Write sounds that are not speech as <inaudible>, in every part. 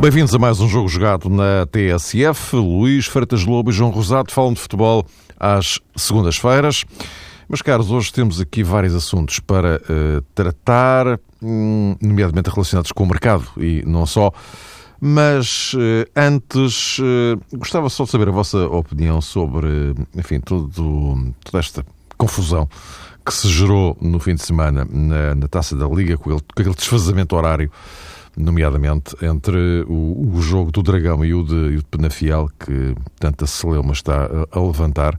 Bem-vindos a mais um jogo jogado na TSF. Luís Freitas Lobo e João Rosado falam de futebol às segundas-feiras. Mas, caros, hoje temos aqui vários assuntos para uh, tratar, hum, nomeadamente relacionados com o mercado e não só. Mas uh, antes, uh, gostava só de saber a vossa opinião sobre, enfim, todo, toda esta confusão que se gerou no fim de semana na, na taça da Liga, com, ele, com aquele desfazamento horário nomeadamente entre o, o, jogo do Dragão e o de, e o de Penafiel, que tanta celeuma está a, a levantar.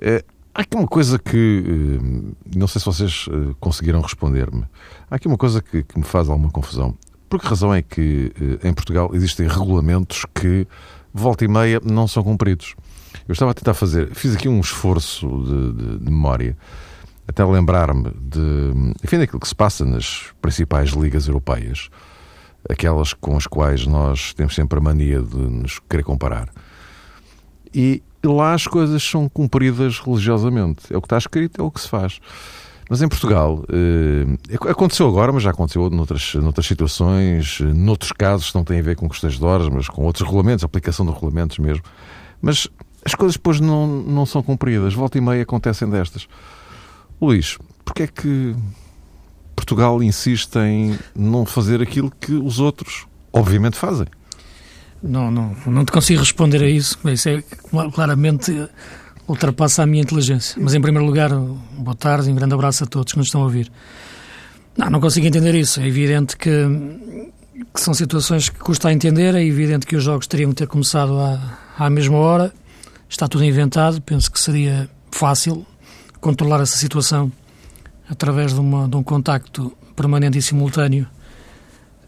É, há aqui uma coisa que eh, não sei se vocês eh, conseguiram responder-me. Há aqui uma coisa que, que, me faz alguma confusão. Por que razão é que eh, em Portugal existem regulamentos que, volta e meia, não são cumpridos? Eu estava a tentar fazer, fiz aqui um esforço de, de, de memória até lembrar-me de, enfim, daquilo que se passa nas principais ligas europeias, aquelas com as quais nós temos sempre a mania de nos querer comparar. E lá as coisas são cumpridas religiosamente. É o que está escrito, é o que se faz. Mas em Portugal, eh, aconteceu agora, mas já aconteceu noutras, noutras situações, noutros casos que não têm a ver com questões de horas, mas com outros regulamentos, aplicação de regulamentos mesmo. Mas as coisas depois não, não são cumpridas. Volta e meia acontecem destas. Luís, porquê é que Portugal insiste em não fazer aquilo que os outros, obviamente, fazem? Não, não, não te consigo responder a isso. Isso é claramente ultrapassa a minha inteligência. Mas, em primeiro lugar, boa tarde e um grande abraço a todos que nos estão a ouvir. Não, não consigo entender isso. É evidente que, que são situações que custa a entender. É evidente que os jogos teriam que ter começado à, à mesma hora. Está tudo inventado. Penso que seria fácil controlar essa situação através de, uma, de um contacto permanente e simultâneo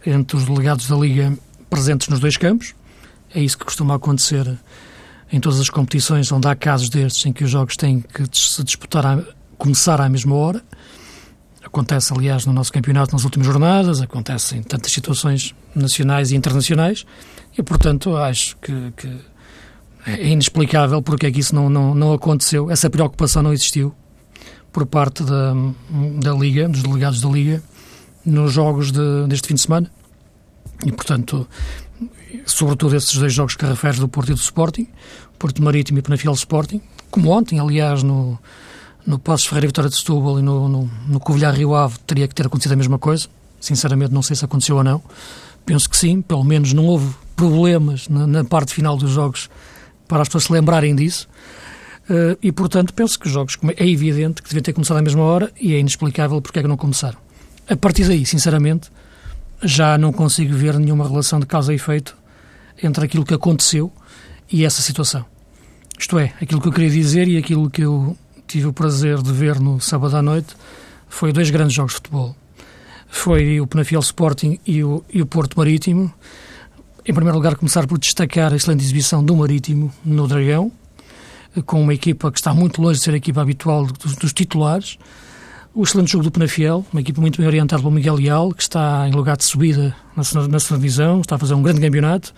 entre os delegados da Liga presentes nos dois campos. É isso que costuma acontecer em todas as competições onde há casos destes em que os jogos têm que se disputar a, começar à mesma hora. Acontece, aliás, no nosso campeonato nas últimas jornadas, acontece em tantas situações nacionais e internacionais, e portanto acho que, que é inexplicável porque é que isso não, não, não aconteceu, essa preocupação não existiu por parte da, da Liga, dos delegados da Liga, nos jogos de, deste fim de semana. E, portanto, sobretudo esses dois jogos que referes do Porto e do Sporting, Porto Marítimo e Penafiel Sporting, como ontem, aliás, no, no Passos Ferreira Vitória de Setúbal e no, no, no Covilhã Rio Ave teria que ter acontecido a mesma coisa. Sinceramente, não sei se aconteceu ou não. Penso que sim, pelo menos não houve problemas na, na parte final dos jogos para as pessoas se lembrarem disso. Uh, e, portanto, penso que os jogos é evidente que deviam ter começado à mesma hora e é inexplicável porque é que não começaram. A partir daí, sinceramente, já não consigo ver nenhuma relação de causa e efeito entre aquilo que aconteceu e essa situação. Isto é, aquilo que eu queria dizer e aquilo que eu tive o prazer de ver no sábado à noite foi dois grandes jogos de futebol. Foi o Penafiel Sporting e o, e o Porto Marítimo. Em primeiro lugar, começar por destacar a excelente exibição do Marítimo no Dragão, com uma equipa que está muito longe de ser a equipa habitual dos, dos titulares. O excelente jogo do Penafiel, uma equipa muito bem orientada pelo Miguel Leal, que está em lugar de subida na, segunda divisão, está a fazer um grande campeonato.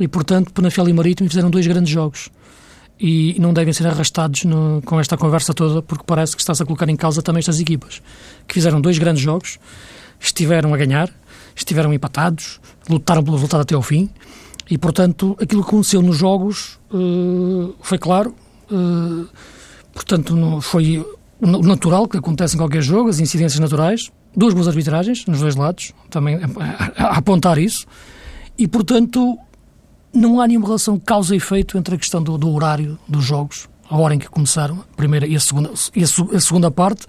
E, portanto, Penafiel e Marítimo fizeram dois grandes jogos. E não devem ser arrastados no, com esta conversa toda, porque parece que está-se a colocar em causa também estas equipas, que fizeram dois grandes jogos, estiveram a ganhar, estiveram empatados, lutaram pelo resultado até ao fim. E, portanto, aquilo que aconteceu nos jogos uh, foi claro, Uh, portanto, foi o natural que acontece em qualquer jogo, as incidências naturais, duas boas arbitragens nos dois lados, também a, a apontar isso, e portanto não há nenhuma relação causa e efeito entre a questão do, do, horário dos jogos, a hora em que começaram, a primeira e a segunda, e a, a segunda parte,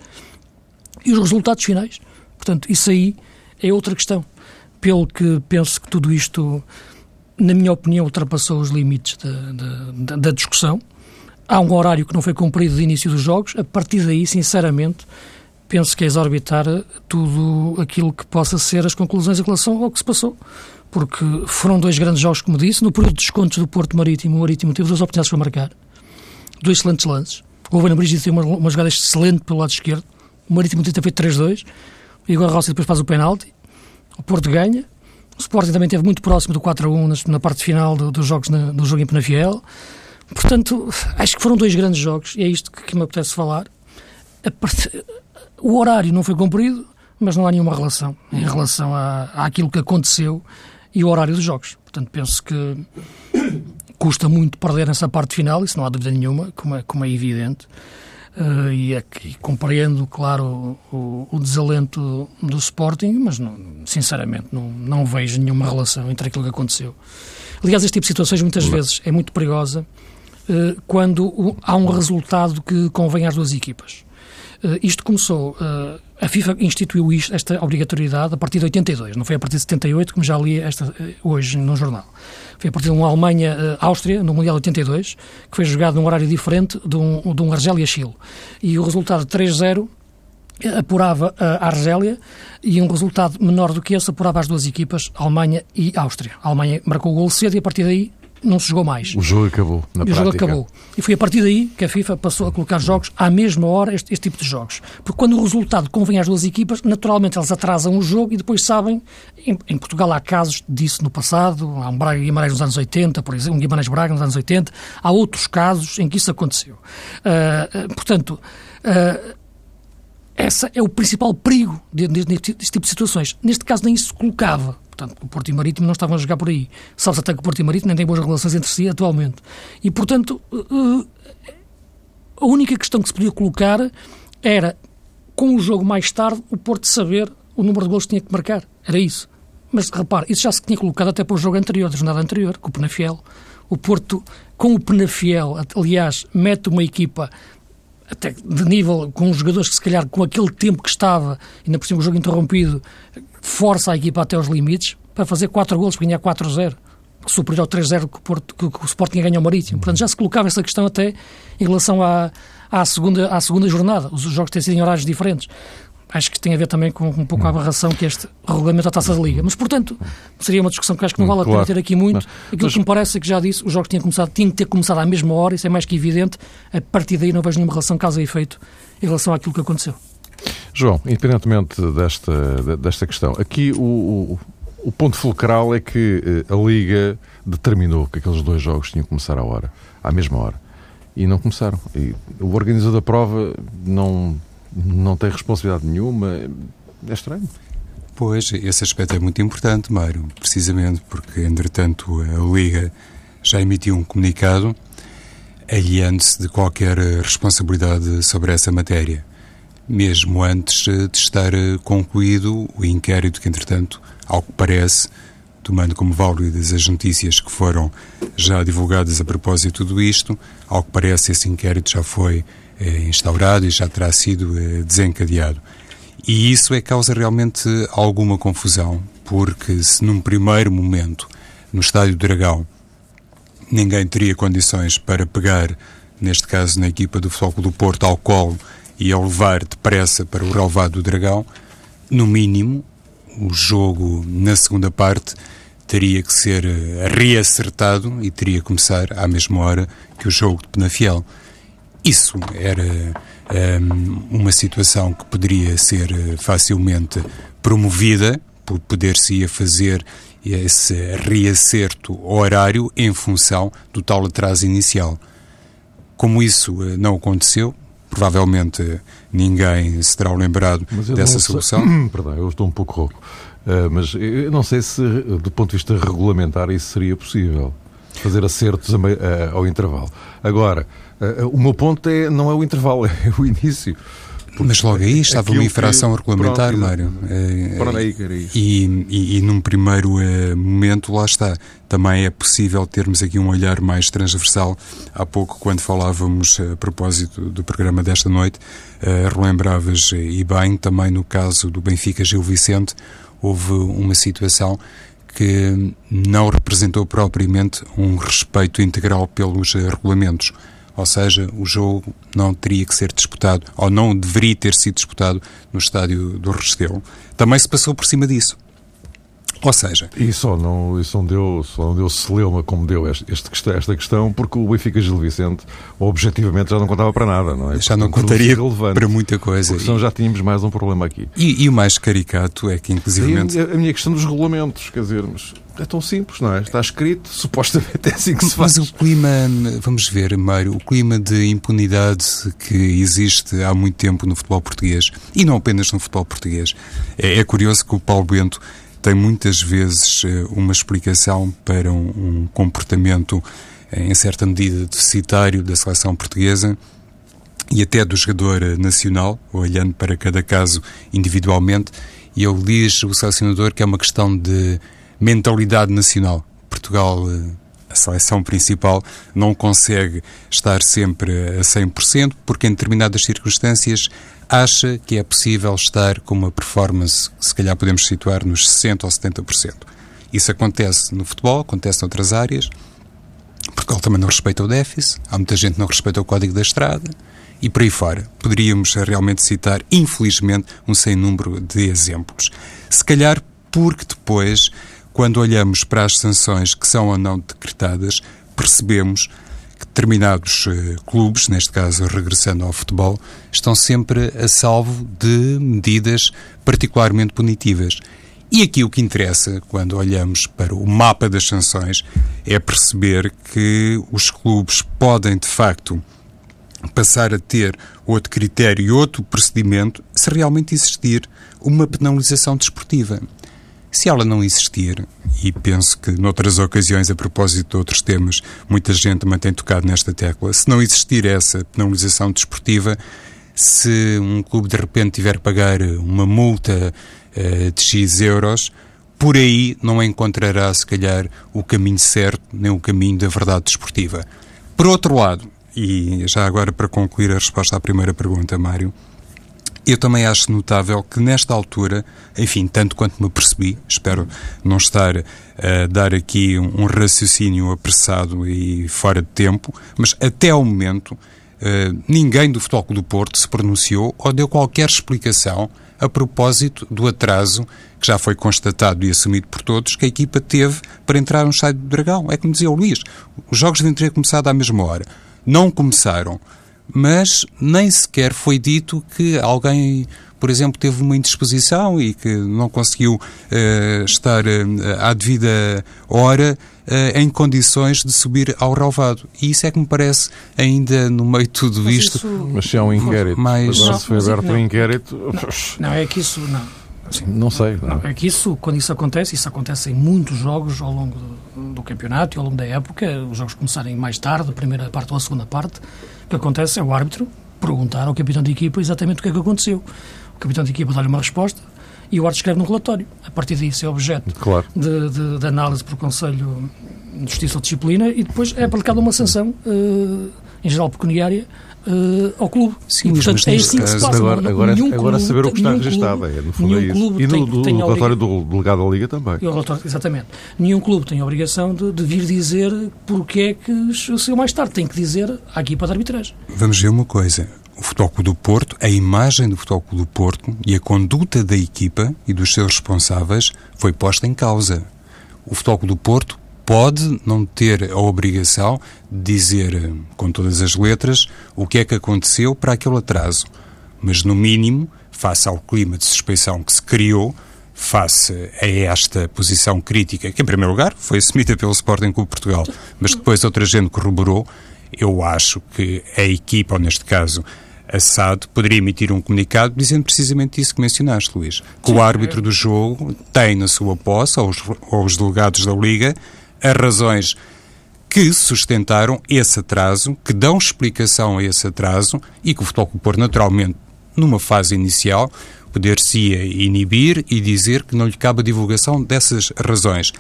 e os resultados finais. Portanto, isso aí é outra questão. Pelo que penso que tudo isto, na minha opinião, ultrapassou os limites da, da, da discussão há um horário que não foi cumprido de início dos jogos. A partir daí, sinceramente, penso que é exorbitar tudo aquilo que possa ser as conclusões em relação ao que se passou. Porque foram dois grandes jogos, como disse. No período de descontos do Porto Marítimo, o Marítimo teve duas oportunidades para marcar. Dois excelentes lances. O Ruben Brigitte tem uma, uma jogada excelente pelo lado esquerdo. O Marítimo tem feito 3-2. O Igor Rossi depois faz o penalti. O Porto ganha. O Sporting também esteve muito próximo do 4-1 na, parte final do, dos jogos na, do jogo em Penafiel. Portanto, acho que foram dois grandes jogos e é isto que, que me apetece falar. Part... O horário não foi cumprido, mas não há nenhuma relação em relação àquilo que aconteceu e o horário dos jogos. Portanto, penso que custa muito perder nessa parte final, isso não há dúvida nenhuma, como é, como é evidente. Uh, e, é que, compreendo, claro, o, o, desalento do Sporting, mas não, sinceramente não, não vejo nenhuma relação entre aquilo que aconteceu. Aliás, este tipo de situações muitas vezes é muito perigosa uh, quando há um resultado que convém às duas equipas. Uh, isto começou, uh, a FIFA instituiu isto, esta obrigatoriedade a partir de 82, não foi a partir de 78, como já li esta, hoje no jornal. Foi a partir de uma Alemanha-Áustria, no Mundial 82, que foi jogado num horário diferente de um, de um Argélia-Chile. E o resultado 3-0 apurava a Argélia e um resultado menor do que esse apurava as duas equipas, Alemanha e Áustria. A Alemanha marcou o gol cedo e a partir daí não se jogou mais. O jogo acabou, na e prática. O jogo acabou. E foi a partir daí que a FIFA passou a colocar jogos à mesma hora, este, este, tipo de jogos. Porque quando o resultado convém às duas equipas, naturalmente eles atrasam o jogo e depois sabem. Em, em Portugal há casos disso no passado, há um Braga Guimarães nos anos 80, por exemplo, um Guimarães Braga nos anos 80, há outros casos em que isso aconteceu. Uh, uh, portanto. Uh, esse é o principal perigo deste tipo de situações. Neste caso, nem isso se colocava. Portanto, o Porto e Marítimo não estavam a jogar por aí. Sabe-se até que o Porto e Marítimo nem têm boas relações entre si atualmente. E, portanto, uh, a única questão que se podia colocar era, com o jogo mais tarde, o Porto saber o número de gols que tinha que marcar. Era isso. Mas, repare, isso já se tinha colocado até para o jogo anterior, da jornada anterior, com o Penafiel. O Porto, com o Penafiel, aliás, mete uma equipa até de nível, com os jogadores que se calhar com aquele tempo que estava, ainda por cima o jogo interrompido, força a equipa até aos limites para fazer 4 golos, para ganhar 4-0, superior ao 3-0 que, que, que, o Sporting ganha ao Marítimo. Portanto, já se colocava essa questão até em relação à, à, segunda, à segunda jornada. Os jogos têm sido em horários diferentes. Acho que tem a ver também com um pouco a aberração que este regulamento da Taça da Liga. Mas, portanto, seria uma discussão que acho que não vale a pena ter aqui muito. Aquilo mas... que me parece é que já disse, os jogos tinham, começado, tinham que ter começado à mesma hora, isso é mais que evidente. A partir daí não vejo nenhuma relação causa e efeito em relação àquilo que aconteceu. João, independentemente desta, desta questão, aqui o, o, o ponto fulcral é que eh, a Liga determinou que aqueles dois jogos tinham que começar à hora, à mesma hora. E não começaram. E o organizador da prova não, não tem responsabilidade nenhuma. É estranho. Pois, esse aspecto é muito importante, Mário, precisamente porque, entretanto, a Liga já emitiu um comunicado aliando-se de qualquer responsabilidade sobre essa matéria mesmo antes eh, de estar eh, concluído o inquérito que, entretanto, ao que parece, tomando como válidas as notícias que foram já divulgadas a propósito de tudo isto, ao que parece esse inquérito já foi eh, instaurado e já terá sido eh, desencadeado. E isso é causa realmente alguma confusão, porque se num primeiro momento, no Estádio do Dragão, ninguém teria condições para pegar, neste caso na equipa do Futebol do Porto, ao colo e ao levar depressa para o relevado do Dragão, no mínimo, o jogo na segunda parte teria que ser eh, reacertado e teria que começar à mesma hora que o jogo de Penafiel. Isso era um, ehm, uma situação que poderia ser eh, facilmente promovida, por poder-se fazer esse reacerto horário em função do tal atraso inicial. Como isso eh, não aconteceu, provavelmente ninguém se terá lembrado dessa solução. Sei... <clears throat> Perdão, eu estou um pouco rouco. Uh, mas eu não sei se, do ponto de vista regulamentar, isso seria possível. Fazer acertos uh, ao intervalo. Agora, uh, o meu ponto é, não é o intervalo, <laughs> é o início. Mas logo aí estava uma infração que, regulamentar, pronto, Mário. Pronto, aí, e, e, e num primeiro uh, momento, lá está, também é possível termos aqui um olhar mais transversal. Há pouco, quando falávamos a propósito do programa desta noite, uh, relembravas, e bem, também no caso do Benfica Gil Vicente, houve uma situação que não representou propriamente um respeito integral pelos regulamentos ou seja, o jogo não teria que ser disputado, ou não deveria ter sido disputado no estádio do Restelo. Também se passou por cima disso. Ou seja... E só não, e só não deu, só não deu celeuma como deu este, este, esta questão, porque o Benfica Gil Vicente, objetivamente, já não contava para nada, não é? Já não contaria para muita coisa. Porque senão já tínhamos mais um problema aqui. E, e o mais caricato é que, inclusive A, a, minha questão dos regulamentos, quer dizer, é tão simples, não é? Está escrito, supostamente é assim que se faz. Mas o clima, vamos ver, Mário, o clima de impunidade que existe há muito tempo no futebol português, e não apenas no futebol português, é, é curioso que o Paulo Bento tem muitas vezes eh, uma explicação para um, um comportamento, eh, em certa medida, deficitário da seleção portuguesa e até do jogador nacional, olhando para cada caso individualmente, e ele diz, o selecionador, que é uma questão de mentalidade nacional. Portugal a seleção principal não consegue estar sempre a 100%, porque em determinadas circunstâncias acha que é possível estar com uma performance, se calhar podemos situar nos 60% ou 70%. Isso acontece no futebol, acontece noutras áreas. Portugal também não respeita o déficit, há muita gente que não respeita o código da estrada e por aí fora. Poderíamos realmente citar, infelizmente, um sem número de exemplos. Se calhar porque depois quando olhamos para as sanções que são ou não decretadas, percebemos que determinados uh, clubes, neste caso regressando ao futebol, estão sempre a salvo de medidas particularmente punitivas. E aqui o que interessa, quando olhamos para o mapa das sanções, é perceber que os clubes podem, de facto, passar a ter outro critério e outro procedimento se realmente existir uma penalização desportiva. Se ela não existir, e penso que noutras ocasiões, a propósito de outros temas, muita gente tem tocado nesta tecla, se não existir essa penalização desportiva, se um clube de repente tiver que pagar uma multa uh, de X euros, por aí não encontrará, se calhar, o caminho certo, nem o caminho da verdade desportiva. Por outro lado, e já agora para concluir a resposta à primeira pergunta, Mário, eu também acho notável que nesta altura, enfim, tanto quanto me percebi, espero não estar a dar aqui um raciocínio apressado e fora de tempo, mas até ao momento Uh, ninguém do Futebol do Porto se pronunciou ou deu qualquer explicação a propósito do atraso que já foi constatado e assumido por todos que a equipa teve para entrar no estádio do Dragão. É como dizia o Luís, os jogos deviam ter começado à mesma hora. Não começaram mas nem sequer foi dito que alguém, por exemplo, teve uma indisposição e que não conseguiu uh, estar uh, à devida hora uh, em condições de subir ao relvado. E isso é que me parece, ainda no meio de tudo mas isto. Isso... Mas se há um inquérito, mas... agora se foi aberto não, um inquérito. Não, não, é que isso. Não. Assim, não sei. Não. É que isso, quando isso acontece, isso acontece em muitos jogos ao longo do, do campeonato e ao longo da época, os jogos começarem mais tarde, a primeira parte ou a segunda parte, o que acontece é o árbitro perguntar ao capitão de equipa exatamente o que é que aconteceu. O capitão de equipa dá-lhe uma resposta e o árbitro escreve no relatório. A partir disso é objeto claro. de, de, de, análise por Conselho de Justiça ou Disciplina e depois é aplicada uma sanção, uh, em geral pecuniária, uh, ao clube. Sim, e, portanto, é assim que se passa. Agora, agora, agora saber o que está registado. É, no fundo é isso. E no, do, relatório do delegado da Liga também. Relatório, exatamente. Nenhum clube tem a obrigação de, de vir dizer porque é que saiu mais tarde. Tem que dizer à equipa de arbitragem. Vamos ver uma coisa. O Futebol Clube do Porto, a imagem do Futebol Clube do Porto e a conduta da equipa e dos seus responsáveis foi posta em causa. O Futebol Clube do Porto pode não ter a obrigação de dizer eh, com todas as letras o que é que aconteceu para aquele atraso. Mas, no mínimo, face ao clima de suspeição que se criou, face a esta posição crítica, que em primeiro lugar foi assumida pelo Sporting Clube Portugal, mas depois outra gente corroborou, eu acho que a equipa, ou neste caso a SAD, poderia emitir um comunicado dizendo precisamente isso que mencionaste, Luís. Que o árbitro do jogo tem na sua posse, ou os, ou os delegados da Liga, as razões que sustentaram esse atraso, que dão explicação a esse atraso e que o Futebol Clube Porto, naturalmente, numa fase inicial, poder-se inibir e dizer que não lhe cabe a divulgação dessas razões.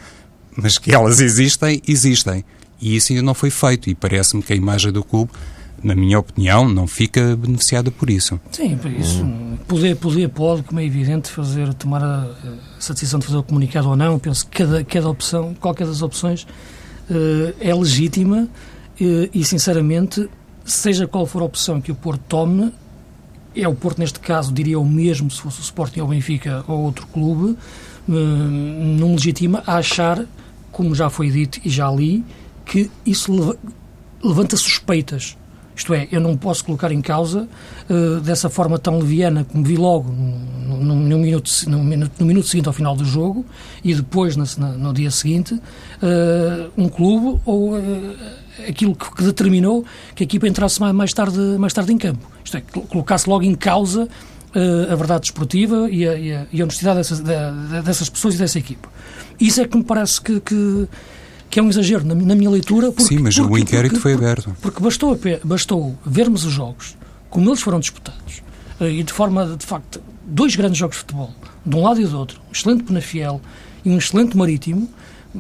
Mas que elas existem, existem. E isso ainda não foi feito. E parece-me que a imagem do clube, na minha opinião, não fica beneficiada por isso. Sim, por isso. Hum. Poder, poder pode, como é evidente, fazer, tomar a, essa decisão de fazer o comunicado ou não. penso que cada, cada opção, qualquer das opções, uh, é legítima uh, e, sinceramente, seja qual for a opção que o Porto tome, é o Porto, neste caso, diria o mesmo se fosse o Sporting ou o Benfica ou outro clube, uh, não legitima a achar, como já foi dito e já li, que isso levanta suspeitas isto é, eu não posso colocar em causa uh, dessa forma tão leviana como vi logo no, no, no, minuto, no, minuto, seguinte ao final do jogo e depois no, no dia seguinte uh, um clube ou uh, aquilo que, que, determinou que a equipa entrasse mais, mais, tarde, mais tarde em campo. Isto é, colocasse logo em causa a verdade desportiva e a, e a, e a honestidade dessas, dessas pessoas e dessa equipa. Isso é que me parece que, que, que é um exagero na, na minha leitura. Porque, Sim, mas porque, o inquérito porque, foi aberto. Porque bastou, bastou vermos os jogos, como eles foram disputados, uh, e de forma, de facto, dois grandes jogos de futebol, de um lado e do outro, um excelente Penafiel e um excelente Marítimo,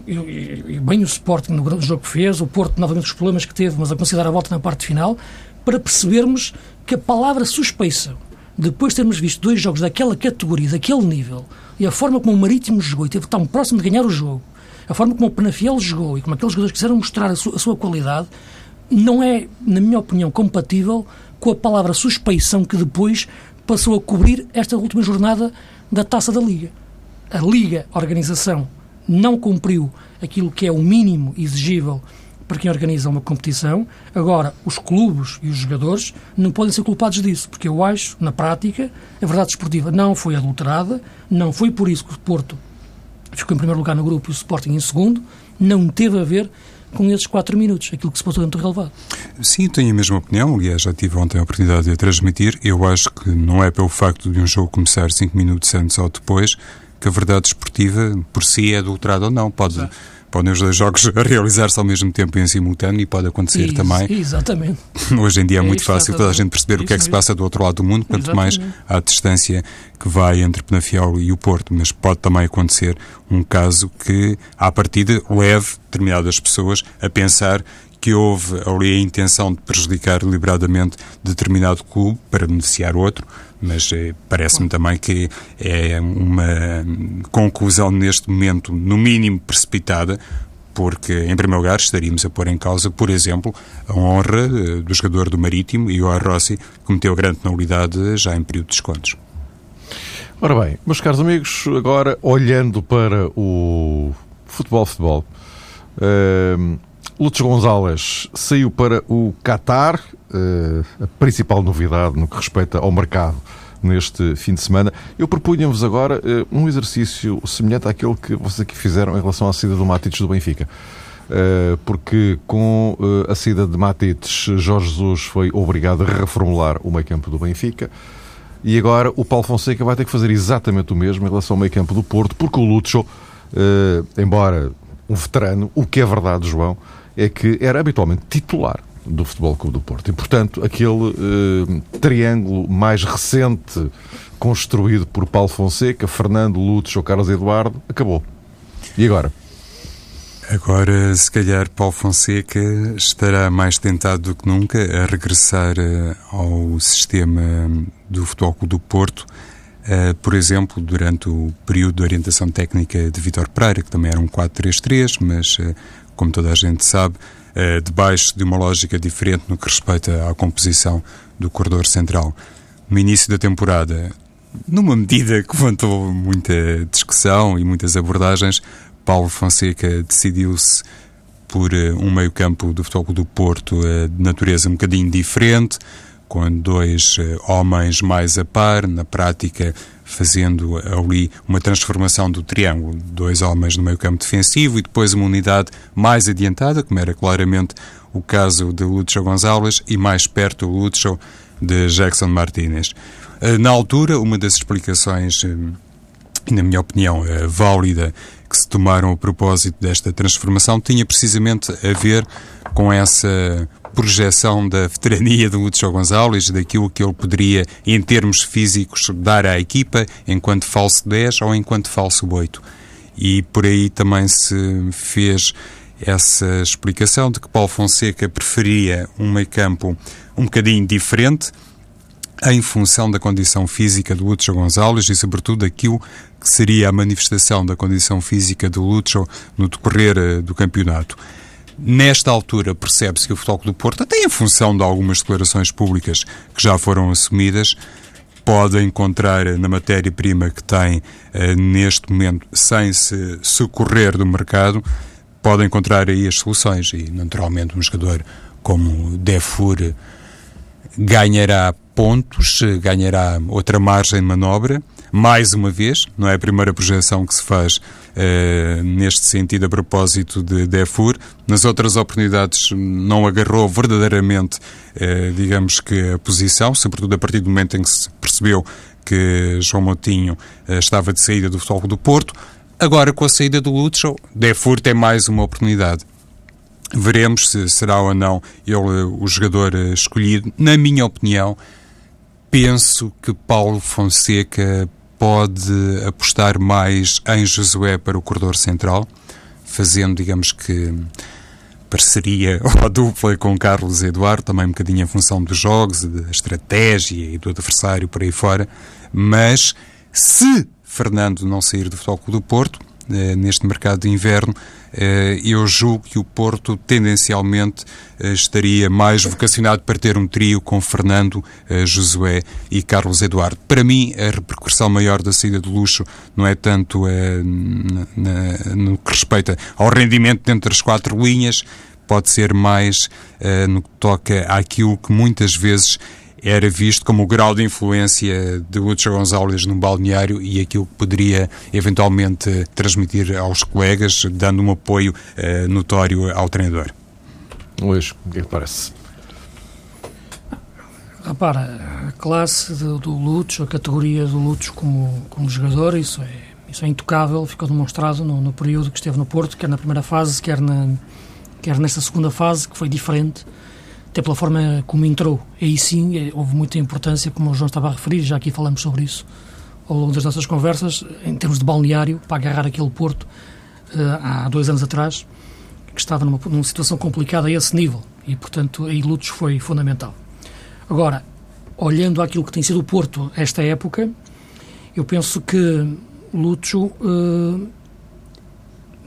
e, e, e, bem o Sporting no jogo que fez, o Porto novamente os problemas que teve, mas a considerar a volta na parte final, para percebermos que a palavra suspeição, depois de termos visto dois jogos daquela categoria, daquele nível, e a forma como o Marítimo jogou e esteve tão próximo de ganhar o jogo, a forma como o Penafiel jogou e como aqueles jogadores quiseram mostrar a, su a sua qualidade, não é, na minha opinião, compatível com a palavra suspeição que depois passou a cobrir esta última jornada da Taça da Liga. A Liga, a organização, não cumpriu aquilo que é o mínimo exigível para quem organiza uma competição. Agora, os clubes e os jogadores não podem ser culpados disso, porque eu acho, na prática, a verdade esportiva não foi adulterada, não foi por isso que o Porto ficou em primeiro lugar no grupo e o Sporting em segundo, não teve a ver com esses quatro minutos, aquilo que se passou dentro do relevado. Sim, tenho a mesma opinião. Aliás, já tive ontem a oportunidade de a transmitir. Eu acho que não é pelo facto de um jogo começar cinco minutos antes ou depois que a verdade esportiva por si é adulterada ou não. Pode, podem os dois jogos <laughs> realizar-se ao mesmo tempo em simultâneo e pode acontecer Isso, também. Exatamente. <laughs> Hoje em dia é, é muito fácil toda a gente perceber Isso o que é que se passa do outro lado do mundo, quanto exatamente. mais à distância que vai entre Penafiel e o Porto. Mas pode também acontecer um caso que, à partida, leve determinadas pessoas a pensar que houve ali a intenção de prejudicar deliberadamente determinado clube para beneficiar outro, mas eh, parece-me também que é uma conclusão neste momento, no mínimo precipitada, porque, em primeiro lugar, estaríamos a pôr em causa, por exemplo, a honra eh, do jogador do Marítimo, e o Rossi, que cometeu grande penalidade já em período de descontos. Ora bem, meus caros amigos, agora olhando para o futebol, futebol, uh, Lutz Gonzalez saiu para o Qatar, uh, a principal novidade no que respeita ao mercado neste fim de semana. Eu propunha-vos agora uh, um exercício semelhante àquele que vocês aqui fizeram em relação à saída do Matites do Benfica. Uh, porque com a saída de Matites, Jorge Jesus foi obrigado a reformular o meio campo do Benfica. E agora o Paulo Fonseca vai ter que fazer exatamente o mesmo em relação ao meio campo do Porto, porque o Lutzo, embora um veterano, o que é verdade, João, é que era habitualmente titular do Futebol Clube do Porto. E, portanto, aquele eh, triângulo mais recente construído por Paulo Fonseca, Fernando Lutz ou Carlos Eduardo, acabou. E agora? Agora, se calhar, Paulo Fonseca estará mais tentado do que nunca a regressar uh, ao sistema do Futebol Clube do Porto, uh, por exemplo, durante o período de orientação técnica de Vitor Pereira, que também era um 4-3-3, mas uh, como toda a gente sabe, eh, debaixo de uma lógica diferente no que respeita à composição do corredor central. No início da temporada, numa medida que levantou muita discussão e muitas abordagens, Paulo Fonseca decidiu-se por eh, um meio-campo do Futebol do Porto eh, de natureza um bocadinho diferente, com dois homens mais a par, na prática fazendo ali uma transformação do triângulo, dois homens no meio campo defensivo e depois uma unidade mais adiantada, como era claramente o caso de Lúcio Gonzalez e mais perto o Lúcio de Jackson Martinez. Eh, na altura, uma das explicações, eh, na minha opinião, eh, válida, que se tomaram a propósito desta transformação tinha precisamente a ver com essa projeção da veterania do Lúcio Gonzalez, daquilo que ele poderia, em termos físicos, dar à equipa enquanto falso 10 ou enquanto falso 8. E por aí também se fez essa explicação de que Paulo Fonseca preferia um meio campo um bocadinho diferente, em função da condição física do Lúcio Gonzalez e, sobretudo, daquilo que seria a manifestação da condição física do Lúcio no decorrer eh, do campeonato. Nesta altura percebe-se que o Futebol do Porto, até em função de algumas declarações públicas que já foram assumidas, pode encontrar na matéria-prima que tem eh, neste momento, sem se socorrer do mercado, pode encontrar aí as soluções. E, naturalmente, um jogador como Defur ganhará pontos, ganhará outra margem de manobra mais uma vez, não é a primeira projeção que se faz uh, neste sentido a propósito de Defur. Nas outras oportunidades não agarrou verdadeiramente, uh, digamos que, a posição, sobretudo a partir do momento em que se percebeu que João Moutinho uh, estava de saída do Futebol do Porto. Agora, com a saída do Lutschel, Defur tem mais uma oportunidade. Veremos se será ou não ele o jogador escolhido. Na minha opinião, penso que Paulo Fonseca pode apostar mais em Josué para o corredor central, fazendo, digamos que, parceria <laughs> ou dupla com Carlos Eduardo, também um bocadinho em função dos jogos, da estratégia e do adversário por aí fora. Mas se Fernando não sair do Futebol do Porto, eh, neste mercado de inverno, eu julgo que o Porto tendencialmente eh, estaria mais vocacionado para ter um trio com Fernando, Josué e Carlos Eduardo. Para mim, a repercussão maior da saída do luxo não é tanto no que respeita ao rendimento dentro das quatro linhas, pode ser mais no que toca àquilo que muitas vezes era visto como o grau de influência de Lúcio Gonzalez no balneário e aquilo que poderia eventualmente transmitir aos colegas, dando um apoio uh, notório ao treinador. Luís, o que é que parece? Repara, a classe do, do Lúcio, a categoria do Lúcio como, como jogador, isso é, isso é intocável, ficou demonstrado no, no período que esteve no Porto, quer na primeira fase, quer, na, quer nesta segunda fase, que foi diferente até pela forma como entrou. Aí sim é, houve muita importância, como o João estava a referir, já aqui falamos sobre isso ao longo das nossas conversas, em termos de balneário, para agarrar aquele Porto uh, há dois anos atrás, que estava numa, numa, situação complicada a esse nível e, portanto, aí Lutos foi fundamental. Agora, olhando aquilo que tem sido o Porto esta época, eu penso que Lucho, uh,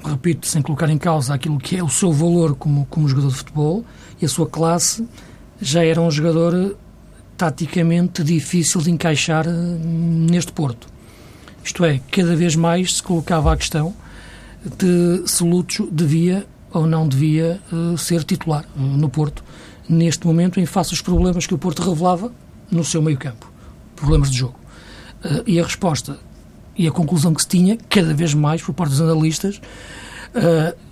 repito, sem colocar em causa aquilo que é o seu valor como, como jogador de futebol, e a sua classe já era um jogador taticamente difícil de encaixar eh, neste Porto. Isto é, cada vez mais se colocava a questão de se Lúcio devia ou não devia uh, ser titular no Porto, neste momento, em face aos problemas que o Porto revelava no seu meio-campo, problemas de jogo. E a resposta e a conclusão que se tinha, cada vez mais por parte dos analistas,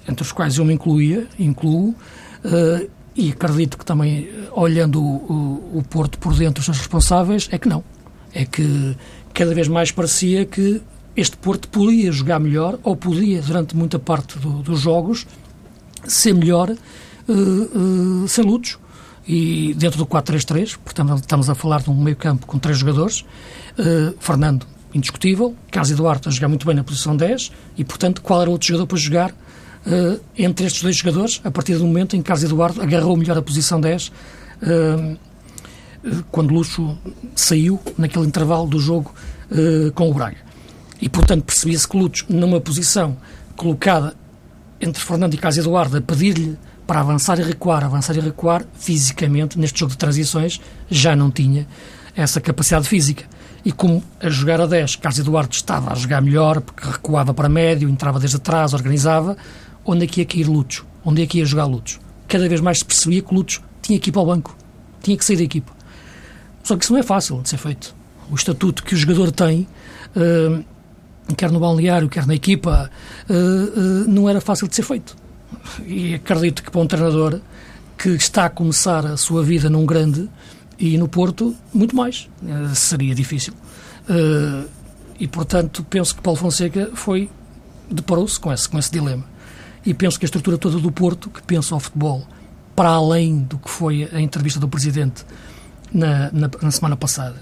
entre os quais eu me incluía, incluo, e acredito que também, olhando o, o, Porto por dentro, os seus responsáveis, é que não. É que cada vez mais parecia que este Porto podia jogar melhor, ou podia, durante muita parte do, dos jogos, ser melhor uh, uh, sem lutos. E dentro do 4-3-3, portanto, estamos a falar de um meio-campo com três jogadores: uh, Fernando, indiscutível, Carlos Eduardo a jogar muito bem na posição 10, e portanto, qual era o outro jogador para jogar uh, entre estes dois jogadores, a partir do momento em que Carlos Eduardo agarrou melhor a posição 10, uh, eh, quando Luxo saiu naquele intervalo do jogo uh, com o Braga. E, portanto, percebia-se que Luxo, numa posição colocada entre Fernando e Carlos Eduardo, a pedir-lhe para avançar e recuar, avançar e recuar, fisicamente, neste jogo de transições, já não tinha essa capacidade física. E como a jogar a 10, Carlos Eduardo estava a jogar melhor, porque recuava para médio, entrava desde atrás, organizava, onde é que ia cair Lutos, onde é que ia jogar Lutos. Cada vez mais se percebia que Lutos tinha que ir para o banco, tinha que sair da equipa. Só que isso não é fácil de ser feito. O estatuto que o jogador tem, uh, quer no balneário, quer na equipa, uh, uh, não era fácil de ser feito. E acredito que para um treinador que está a começar a sua vida num grande e no Porto, muito mais. seria difícil. e, portanto, penso que Paulo Fonseca foi deparou-se com esse, com esse dilema. E penso que a estrutura toda do Porto, que pensa ao futebol, para além do que foi a entrevista do Presidente na, na, na semana passada,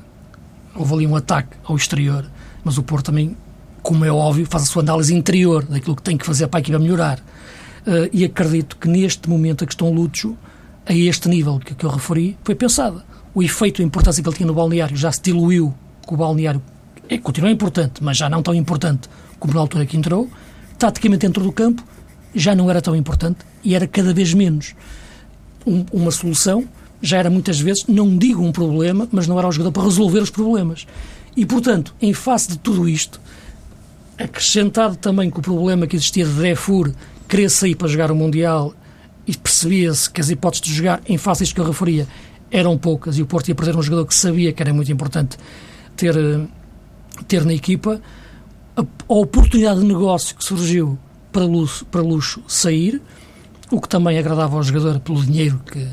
houve ali um ataque ao exterior, mas o Porto também, como é óbvio, faz a sua análise interior daquilo que tem que fazer para a equipa melhorar. Uh, e acredito que neste momento a questão Lúcio, a este nível que, que eu referi, foi pensada. O efeito, a importância que ele tinha no balneário já se diluiu com o balneário. É, continua importante, mas já não tão importante como na altura que entrou. Taticamente dentro do campo, já não era tão importante e era cada vez menos um, uma solução, já era muitas vezes, não digo um problema, mas não era o jogador para resolver os problemas. E, portanto, em face de tudo isto, acrescentado também com o problema que existia de Defur querer sair para jogar o Mundial e percebia-se que as hipóteses de jogar, em face disto que eu referia, eram poucas e o Porto ia perder um jogador que sabia que era muito importante ter, eh, ter na equipa, a, a oportunidade de negócio que surgiu para luxo, para luxo sair, o que também agradava ao jogador pelo dinheiro que,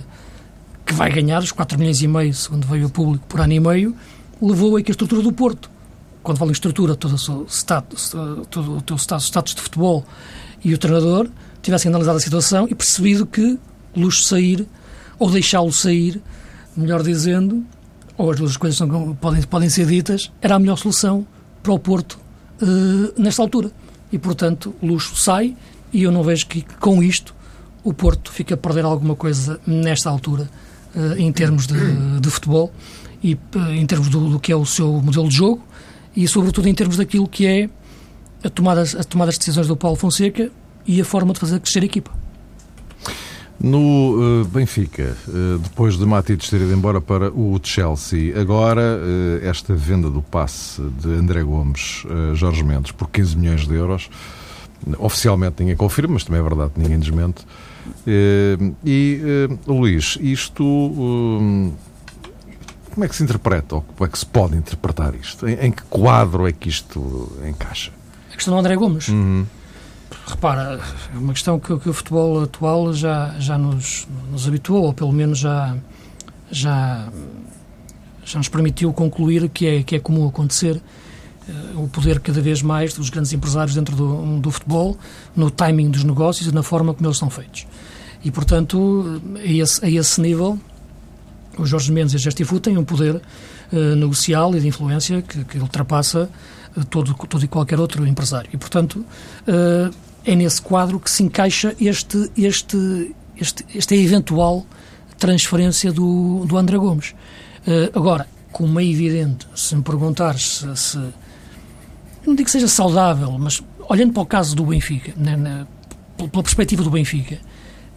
que vai ganhar, os 4 milhões e meio, segundo veio o público, por ano e meio, levou a que a estrutura do Porto, quando falo estrutura, todo o seu status, todo o teu status, status de futebol e o treinador, tivessem analisado a situação e percebido que Luxo sair, ou deixá-lo sair, melhor dizendo, ou as duas coisas são, podem, podem ser ditas, era a melhor solução para o Porto uh, nesta altura. E, portanto, Luxo sai e eu não vejo que com isto o Porto fica a perder alguma coisa nesta altura uh, em termos de, de futebol e uh, em termos do, do, que é o seu modelo de jogo e, sobretudo, em termos daquilo que é a tomada, a tomada das decisões do Paulo Fonseca e a forma de fazer crescer a equipa. No uh, Benfica, uh, depois de Matites ter ido embora para o Chelsea, agora uh, esta venda do passe de André Gomes, Jorge Mendes, por 15 milhões de euros, oficialmente ninguém confirma, mas também é verdade, ninguém desmente. e, Luís, isto como é que se interpreta, ou como é que se pode interpretar isto? Em, em que quadro é que isto encaixa? A questão do André Gomes. Uhum. Repara, é uma questão que, que, o futebol atual já, já nos, nos habituou, ou pelo menos já, já, já nos permitiu concluir que é, que é comum acontecer uh, o poder cada vez mais dos grandes empresários dentro do, do futebol, no timing dos negócios e na forma como eles são feitos. E, portanto, a esse, a esse nível, o Jorge Mendes e a Gestifu têm um poder uh, negocial e de influência que, que ultrapassa todo, todo e qualquer outro empresário. E, portanto, uh, é nesse quadro que se encaixa este, este, este, esta eventual transferência do, do André Gomes. Uh, agora, como é evidente, se me perguntares se, se, não digo que seja saudável, mas olhando para o caso do Benfica, na, na, pela perspectiva do Benfica,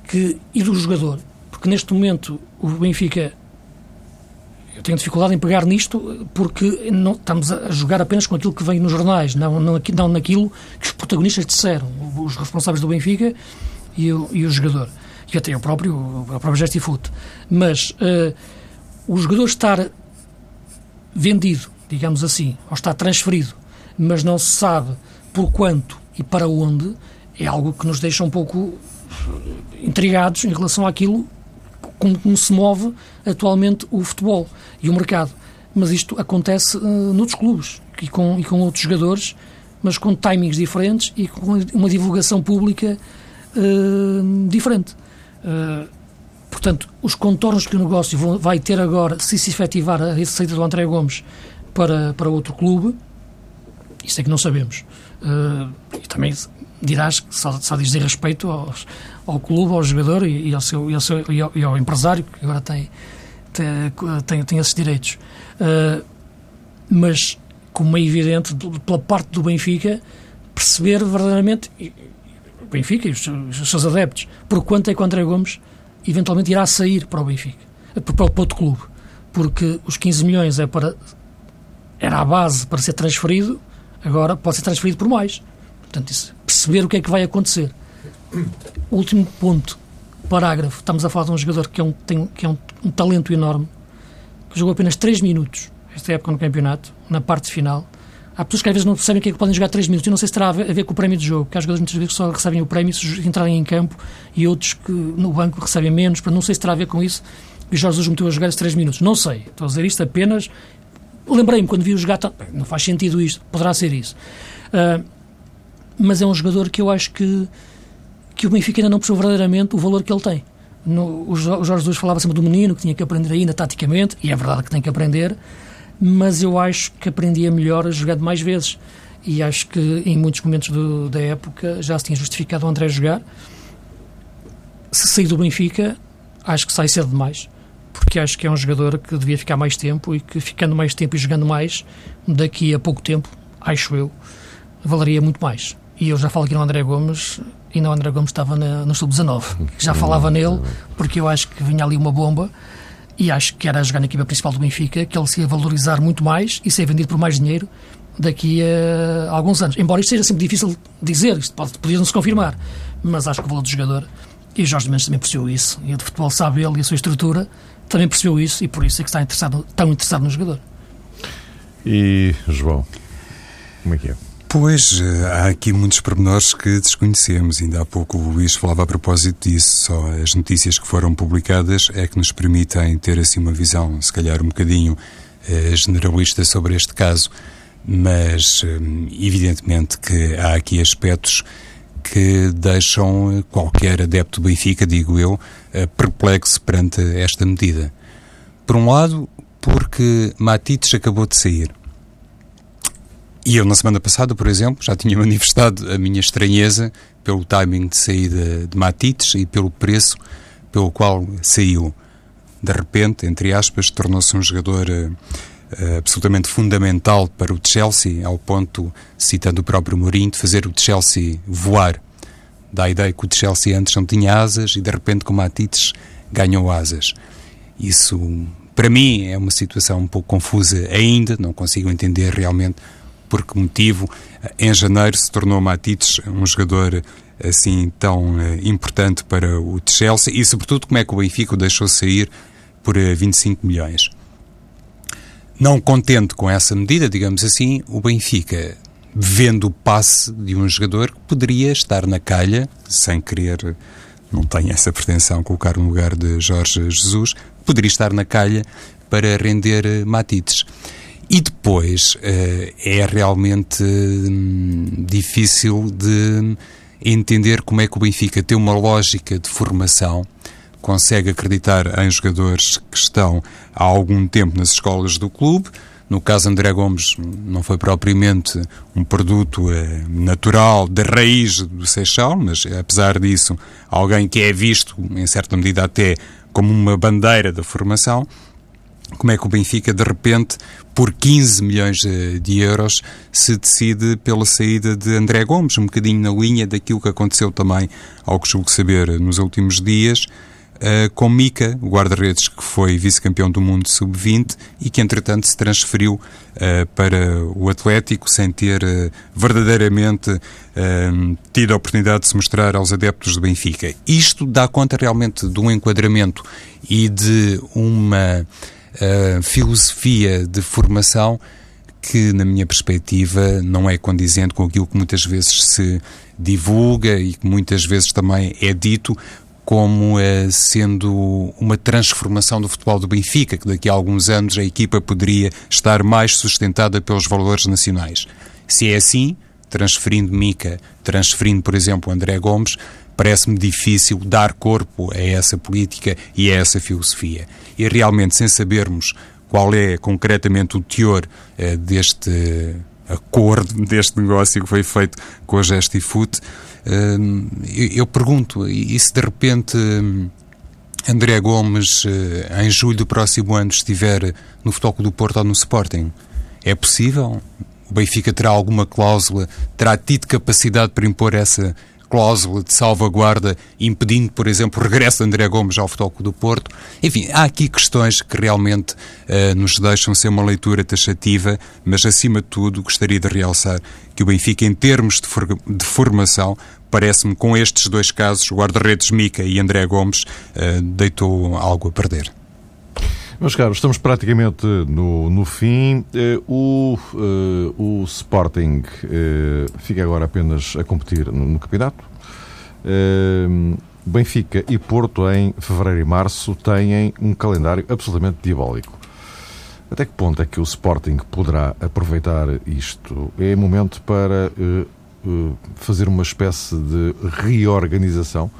que, e do jogador, porque neste momento o Benfica eu tenho dificuldade em pegar nisto porque não, estamos a jogar apenas com aquilo que vem nos jornais, não, não, não naquilo que os protagonistas disseram, os responsáveis do Benfica e o, e o jogador. E até o próprio, o próprio Gestifute. Mas uh, o jogador estar vendido, digamos assim, ou estar transferido, mas não se sabe por quanto e para onde, é algo que nos deixa um pouco intrigados em relação àquilo como, como, se move atualmente o futebol e o mercado. Mas isto acontece uh, noutros clubes e com, e com outros jogadores, mas com timings diferentes e com uma divulgação pública uh, diferente. Uh, portanto, os contornos que o negócio vai ter agora, se se efetivar a saída do André Gomes para, para outro clube, isso é que não sabemos. Uh, e também dirás que só, só diz respeito aos, ao clube, ao jogador e, e, ao, seu, e, ao, seu, e, ao, e ao empresário, que agora tem, tem, tem, esses direitos. Uh, mas, como é evidente, pela parte do Benfica, perceber verdadeiramente, o Benfica e os, os seus adeptos, por quanto é que o André Gomes eventualmente irá sair para o Benfica, para, para outro clube. Porque os 15 milhões é para, era a base para ser transferido, agora pode ser transferido por mais. Portanto, isso, perceber o que é que vai acontecer. Último ponto, parágrafo. Estamos a falar de um jogador que é um, tem, que é um, um talento enorme, que jogou apenas 3 minutos esta época no campeonato, na parte final. Há pessoas que às vezes não percebem que é que podem jogar 3 minutos. Eu não sei se terá a ver, a ver com o prémio de jogo, porque há jogadores muitas vezes só recebem o prémio se entrarem em campo e outros que no banco recebem menos. Não sei se terá a ver com isso. E o Jorge Jesus meteu a jogar esses 3 minutos. Não sei. Estou a dizer isto apenas. Lembrei-me quando vi o jogar. Não faz sentido isto. Poderá ser isso. Uh, mas é um jogador que eu acho que que o Benfica ainda não percebeu verdadeiramente o valor que ele tem. No, o Jorge Jesus falava sempre do menino, que tinha que aprender ainda taticamente, e é verdade que tem que aprender, mas eu acho que aprendia melhor jogando mais vezes. E acho que em muitos momentos do, da época já se tinha justificado o André jogar. Se sair do Benfica, acho que sai cedo demais, porque acho que é um jogador que devia ficar mais tempo e que ficando mais tempo e jogando mais, daqui a pouco tempo, acho eu, valeria muito mais. E eu já falo aqui no André Gomes, e não André Gomes estava na, no sub-19. Já falava nele, porque eu acho que vinha ali uma bomba e acho que era a jogar na equipa principal do Benfica, que ele se ia valorizar muito mais e ser vendido por mais dinheiro daqui a alguns anos. Embora isto seja sempre difícil dizer, isto pode, podia não se confirmar, mas acho que o valor do jogador, e o Jorge Mendes também percebeu isso, e o de futebol sabe ele e a sua estrutura, também percebeu isso e por isso é que está interessado, tão interessado no jogador. E João, como é que é? Pois, eh, há aqui muitos pormenores que desconhecemos. Ainda há pouco o Luís falava a propósito disso. Só as notícias que foram publicadas é que nos permitem ter assim uma visão, se calhar um bocadinho uh, generalista sobre este caso, mas um, evidentemente que há aqui aspectos que deixam qualquer adepto do Benfica, digo eu, perplexo perante esta medida. Por um lado, porque Matites acabou de sair. E eu, na semana passada, por exemplo, já tinha <laughs> manifestado a minha estranheza pelo timing de saída de Matites e pelo preço pelo qual saiu. De repente, entre aspas, tornou-se um jogador uh, absolutamente fundamental para o Chelsea, ao ponto, citando o próprio Mourinho, de fazer o Chelsea voar. Dá a ideia que o Chelsea antes não tinha asas e, de repente, com Matites, ganhou asas. Isso, para mim, é uma situação um pouco confusa ainda, não consigo entender realmente por que motivo em janeiro se tornou Matites um jogador assim tão uh, importante para o Chelsea e sobretudo como é que o Benfica o deixou sair por uh, eh, 25 milhões. Não contente com essa medida, digamos assim, o Benfica, vendo o passe de um jogador que poderia estar na calha, sem querer, não tenho essa pretensão, colocar no lugar de Jorge Jesus, poderia estar na calha para render uh, Matites. E depois uh, é realmente hum, difícil de entender como é que o Benfica tem uma lógica de formação, consegue acreditar em jogadores que estão há algum tempo nas escolas do clube. No caso André Gomes não foi propriamente um produto eh, natural da raiz do Seixal, mas apesar disso, alguém que é visto, em certa medida até, como uma bandeira da formação como é que o Benfica, de repente, por 15 milhões de euros, se decide pela saída de André Gomes, um bocadinho na linha daquilo que aconteceu também, ao que julgo saber, nos últimos dias, uh, com Mica, o guarda-redes que foi vice-campeão do mundo sub-20 e que, entretanto, se transferiu uh, para o Atlético sem ter uh, verdadeiramente tido a oportunidade de se mostrar aos adeptos do Benfica. Isto dá conta realmente de um enquadramento e de uma uh, filosofia de formação que, na minha perspectiva, não é condizente com aquilo que muitas vezes se divulga e que muitas vezes também é dito como uh, sendo uma transformação do futebol do Benfica, que daqui a alguns anos a equipa poderia estar mais sustentada pelos valores nacionais. Se é assim, transferindo Mica, transferindo, por exemplo, André Gomes, parece-me difícil dar corpo a essa política e a essa filosofia. E realmente, sem sabermos qual é concretamente o teor eh, deste acordo, <laughs> deste negócio que foi feito com a Gestifoot, eh, eu, eu, pergunto, e se de repente eh, André Gomes, em julho do próximo ano, estiver no Futebol do Porto ou no Sporting, é possível? O Benfica terá alguma cláusula, terá tido capacidade para impor essa cláusula de salvaguarda impedindo, por exemplo, o regresso de André Gomes ao Futebol do Porto. Enfim, há aqui questões que realmente uh, nos deixam ser uma leitura taxativa, mas acima de tudo gostaria de realçar que o Benfica, em termos de, for de formação, parece-me com estes dois casos, guarda-redes Mica e André Gomes, uh, deitou algo a perder. Meus caros, estamos praticamente no, no fim. Uh, o, uh, o Sporting uh, fica agora apenas a competir no, no campeonato. Benfica e Porto, em fevereiro e março, têm um calendário absolutamente diabólico. Até que ponto é que o Sporting poderá aproveitar isto? É momento para fazer uma espécie de reorganização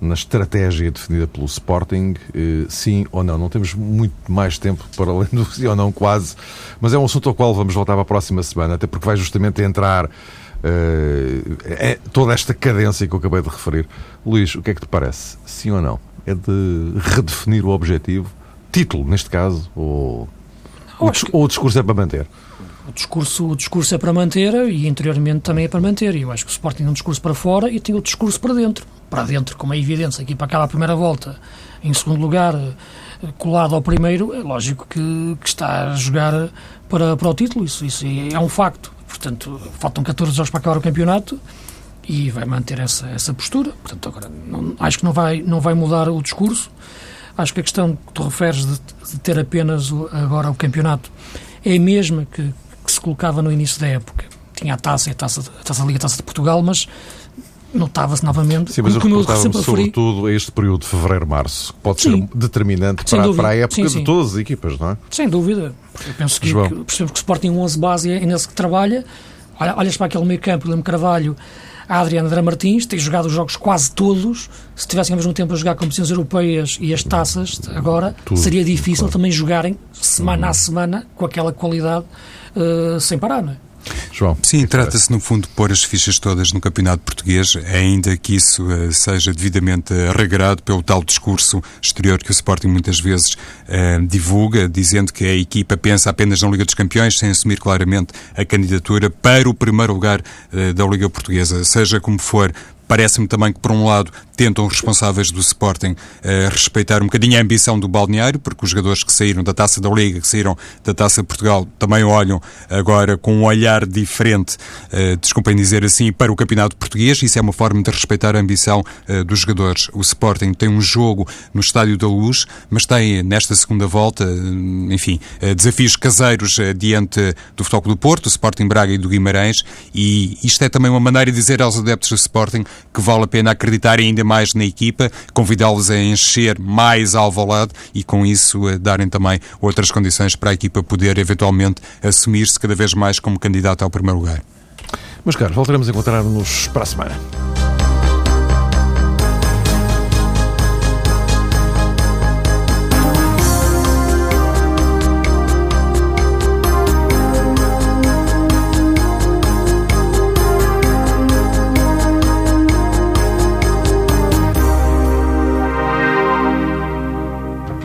na estratégia definida pelo Sporting, eh, sim ou não. Não temos muito mais tempo para além <laughs> do sim ou não, quase, mas é um assunto ao qual vamos voltar para a próxima semana, até porque vai justamente entrar é toda esta cadência que eu acabei de referir. Luís, o que é que te parece? Sim ou não? É de redefinir o objetivo? Título, neste caso? Ou, ou, que... ou o discurso é para manter? O discurso, o discurso é para manter e interiormente também é para manter. E eu acho que o Sporting tem um discurso para fora e tem o discurso para dentro para dentro, como é evidência, aqui para aquela primeira volta, em segundo lugar, eh, colado ao primeiro, é lógico que, que está a jogar para, para o título, isso, isso é um facto. Portanto, faltam 14 jogos para acabar o campeonato e vai manter essa, essa postura. Portanto, agora, não, acho que não vai, não vai mudar o discurso. Acho que a questão que tu referes de, de ter apenas o, agora o campeonato é a mesma que, que, se colocava no início da época. Tinha a taça, a taça, a taça da Liga, a taça de Portugal, mas notava-se novamente. Sim, mas eu reportava-me sobretudo a este período de fevereiro-março, que pode sim. ser determinante para, para, a época sim, de todas as equipas, não é? Sem dúvida. Eu penso que, que por exemplo, que o Sporting 11 base é nesse que trabalha. Olha, olhas para aquele meio campo, Leme Carvalho, a Adriana André Martins, tem jogado os jogos quase todos. Se tivessem ao mesmo tempo a jogar competições europeias e as taças, agora Tudo, seria difícil claro. também jogarem semana uhum. a semana com aquela qualidade uh, sem parar, não é? João. Sim, trata-se no fundo de pôr as fichas todas no campeonato português, ainda que isso uh, seja devidamente regrado pelo tal discurso exterior que o Sporting muitas vezes uh, divulga, dizendo que a equipa pensa apenas na Liga dos Campeões, sem assumir claramente a candidatura para o primeiro lugar uh, da Liga Portuguesa. Seja como for, Parece-me também que, por um lado, tentam os responsáveis do Sporting uh, respeitar um bocadinho a ambição do balneário, porque os jogadores que saíram da Taça da Liga, que saíram da Taça de Portugal, também olham agora com um olhar diferente, uh, desculpem dizer assim, para o Campeonato Português. Isso é uma forma de respeitar a ambição uh, dos jogadores. O Sporting tem um jogo no Estádio da Luz, mas tem nesta segunda volta, enfim, desafios caseiros diante do Futebol do Porto, do Sporting Braga e do Guimarães, e isto é também uma maneira de dizer aos adeptos do Sporting que vale a pena acreditar ainda mais na equipa, convidá-los a encher mais Alvalade e com isso a darem também outras condições para a equipa poder eventualmente assumir-se cada vez mais como candidato ao primeiro lugar. Mas, caros, voltaremos a encontrar-nos para a semana.